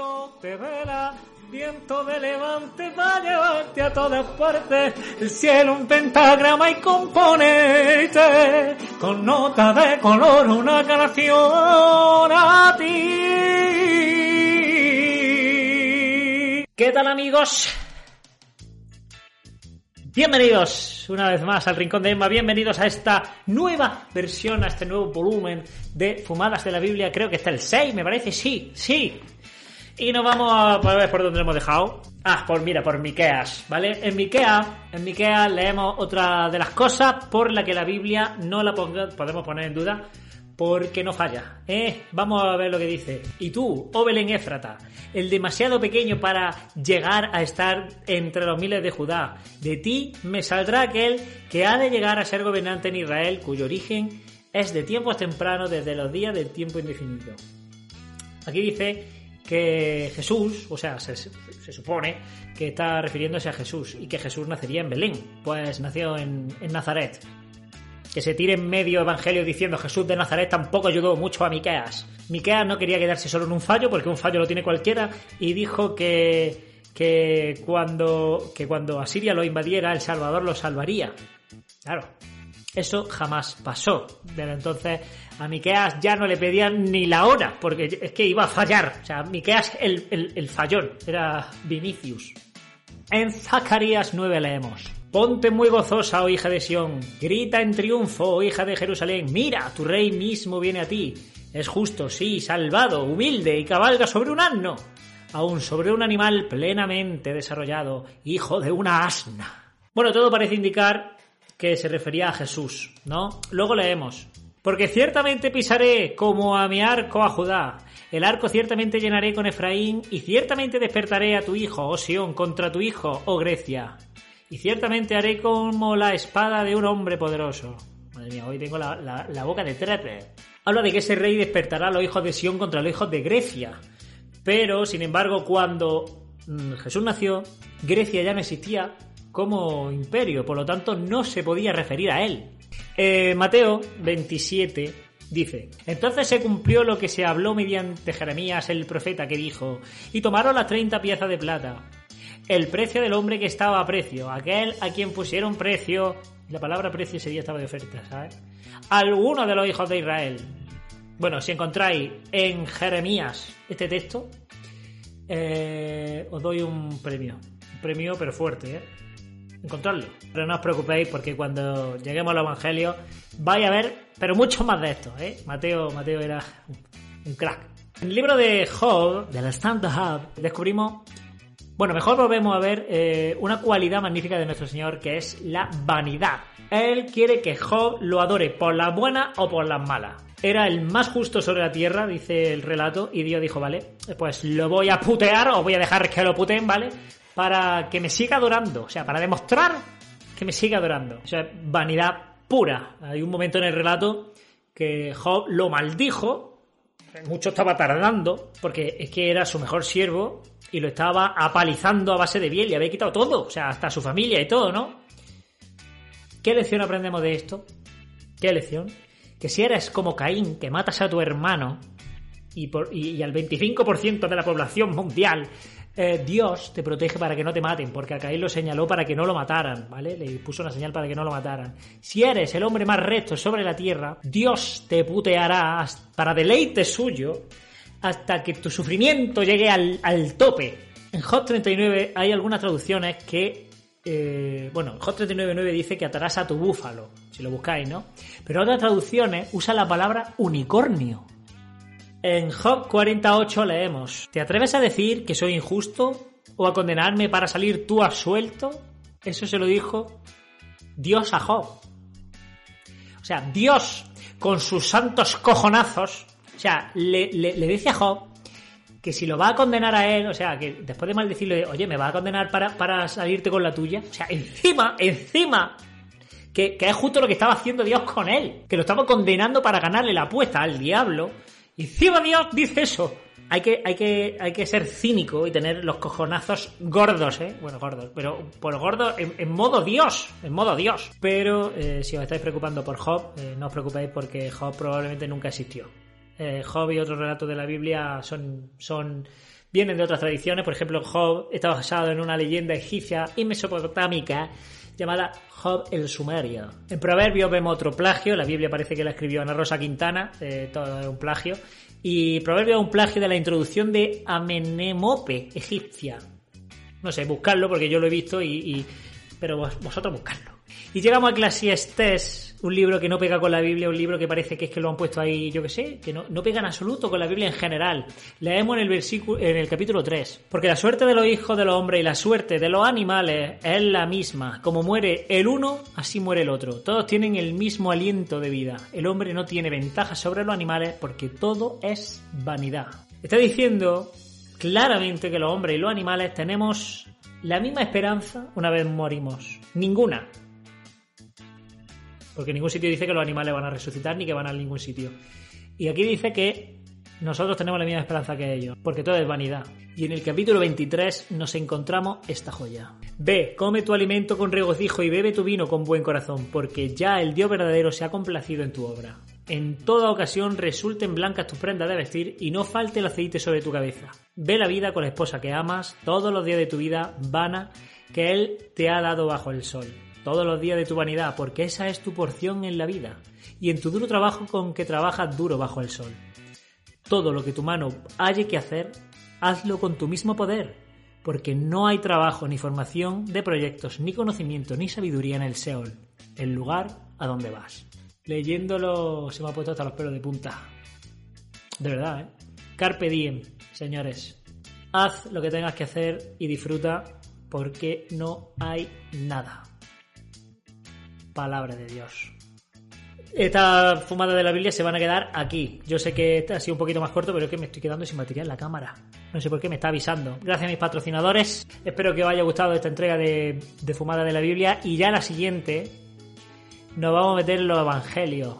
barquito de vela, viento de levante va llevarte a todas partes, el cielo un pentagrama y componente, con nota de color una canción a ti. ¿Qué tal amigos? Bienvenidos una vez más al Rincón de Emma, bienvenidos a esta nueva versión, a este nuevo volumen de Fumadas de la Biblia, creo que está el 6, me parece, sí, sí. Y nos vamos a ver por dónde hemos dejado. Ah, por mira, por Miqueas, ¿vale? En Miquea, en Miqueas leemos otra de las cosas por la que la Biblia no la podemos poner en duda, porque no falla. ¿eh? Vamos a ver lo que dice. Y tú, oh Belén Éfrata, el demasiado pequeño para llegar a estar entre los miles de Judá, de ti me saldrá aquel que ha de llegar a ser gobernante en Israel, cuyo origen es de tiempos tempranos, desde los días del tiempo indefinido. Aquí dice que Jesús, o sea, se, supone que está refiriéndose a Jesús y que Jesús nacería en Belén, pues nació en, en Nazaret que se tire en medio evangelio diciendo Jesús de Nazaret tampoco ayudó mucho a Miqueas. Miqueas no quería quedarse solo en un fallo, porque un fallo lo tiene cualquiera, y dijo que, que, cuando, que cuando Asiria lo invadiera, el Salvador lo salvaría. Claro, eso jamás pasó. Desde entonces a Miqueas ya no le pedían ni la hora, porque es que iba a fallar. O sea, Miqueas el, el, el fallón, era Vinicius. En Zacarías 9 leemos. Ponte muy gozosa, oh hija de Sión, grita en triunfo, oh hija de Jerusalén, mira, tu rey mismo viene a ti. Es justo, sí, salvado, humilde y cabalga sobre un asno, aún sobre un animal plenamente desarrollado, hijo de una asna. Bueno, todo parece indicar que se refería a Jesús, ¿no? Luego leemos. Porque ciertamente pisaré como a mi arco a Judá, el arco ciertamente llenaré con Efraín, y ciertamente despertaré a tu hijo, oh Sión, contra tu hijo, oh Grecia y ciertamente haré como la espada de un hombre poderoso. Madre mía, hoy tengo la, boca de trepe. Habla de que ese rey despertará a los hijos de Sión contra los hijos de Grecia. Pero, sin embargo, cuando mm, Jesús nació, Grecia ya no existía como imperio, por lo tanto no se podía referir a él. Eh, Mateo 27 dice, entonces se cumplió lo que se habló mediante Jeremías el profeta que dijo, y tomaron las 30 piezas de plata el precio del hombre que estaba a precio, aquel a quien pusieron precio, la palabra precio ese día estaba de oferta, ¿sabes? Alguno de los hijos de Israel. Bueno, si encontráis en Jeremías este texto, eh, os doy un premio. Un premio, pero fuerte, ¿eh? Encontrarlo. Pero no os preocupéis porque cuando lleguemos al Evangelio vais a ver, pero mucho más de esto, ¿eh? Mateo, Mateo era un crack. En el libro de Job, de la Stand Hub, descubrimos bueno, mejor volvemos a ver eh, una cualidad magnífica de nuestro Señor que es la vanidad. Él quiere que Job lo adore por las buenas o por las malas. Era el más justo sobre la tierra, dice el relato, y Dios dijo, vale, pues lo voy a putear o voy a dejar que lo puteen, ¿vale? Para que me siga adorando, o sea, para demostrar que me siga adorando. O sea, vanidad pura. Hay un momento en el relato que Job lo maldijo, mucho estaba tardando, porque es que era su mejor siervo y lo estaba apalizando a base de biel y había quitado todo, o sea, hasta su familia y todo, ¿no? ¿Qué lección aprendemos de esto? ¿Qué lección? Que si eres como Caín, que matas a tu hermano y, por, y, al 25% de la población mundial, eh, Dios te protege para que no te maten, porque a Caín lo señaló para que no lo mataran, ¿vale? Le puso una señal para que no lo mataran. Si eres el hombre más recto sobre la tierra, Dios te puteará para deleite suyo hasta que tu sufrimiento llegue al, tope. En Hot 39 hay algunas traducciones que eh, bueno, Hot 39.9 dice que atarás a tu búfalo, si lo buscáis, ¿no? Pero otras traducciones usan la palabra unicornio. En Job 48 leemos, ¿te atreves a decir que soy injusto o a condenarme para salir tú absuelto? Eso se lo dijo Dios a Job. O sea, Dios con sus santos cojonazos o sea, le, dice a Job que si lo va a condenar a él, o sea, que después de maldecirle, oye, me va a condenar para, para salirte con la tuya, o sea, encima, encima, que, que, es justo lo que estaba haciendo Dios con él, que lo estaba condenando para ganarle la apuesta al diablo, y Dios dice eso. Hay que, hay, que, hay que ser cínico y tener los cojonazos gordos, ¿eh? Bueno, gordos, pero por gordos en, modo Dios, en modo Dios. Pero eh, si os estáis preocupando por Job, eh, no os preocupéis porque Job probablemente nunca existió. Eh, Job y otros relatos de la Biblia son, son, vienen de otras tradiciones. Por ejemplo, Job está basado en una leyenda egipcia y mesopotámica llamada Job el Sumerio. En Proverbios vemos otro plagio, la Biblia parece que la escribió Ana Rosa Quintana, todo es un plagio. Y Proverbio es un plagio de la introducción de Amenemope, egipcia. No sé, buscarlo porque yo lo he visto y... pero vosotros buscarlo. Y llegamos a Eclesiastes, un libro que no pega con la Biblia, un libro que parece que es que lo han puesto ahí, yo que sé, que no, no pega en absoluto con la Biblia en general. Leemos en el versículo, en el capítulo 3. Porque la suerte de los hijos de los hombres y la suerte de los animales es la misma. Como muere el uno, así muere el otro. Todos tienen el mismo aliento de vida. El hombre no tiene ventaja sobre los animales porque todo es vanidad. Está diciendo claramente que los hombres y los animales tenemos la misma esperanza una vez morimos. Ninguna. Porque ningún sitio dice que los animales van a resucitar ni que van a ningún sitio. Y aquí dice que nosotros tenemos la misma esperanza que ellos, porque todo es vanidad. Y en el capítulo 23 nos encontramos esta joya. Ve, come tu alimento con regocijo y bebe tu vino con buen corazón, porque ya el Dios verdadero se ha complacido en tu obra. En toda ocasión resulten blancas tus prendas de vestir y no falte el aceite sobre tu cabeza. Ve la vida con la esposa que amas, todos los días de tu vida vana que Él te ha dado bajo el sol todos los días de tu vanidad, porque esa es tu porción en la vida, y en tu duro trabajo con que trabajas duro bajo el sol. Todo lo que tu mano haya que hacer, hazlo con tu mismo poder, porque no hay trabajo ni formación de proyectos, ni conocimiento, ni sabiduría en el Seol, el lugar a donde vas. Leyéndolo se me ha puesto hasta los pelos de punta. De verdad, ¿eh? Carpe diem, señores. Haz lo que tengas que hacer y disfruta porque no hay nada palabra de Dios. Esta fumada de la Biblia se van a quedar aquí. Yo sé que ha sido un poquito más corto, pero es que me estoy quedando sin batería en la cámara. No sé por qué me está avisando. Gracias a mis patrocinadores. Espero que os haya gustado esta entrega de, de Fumada de la Biblia. Y ya la siguiente nos vamos a meter en los evangelios.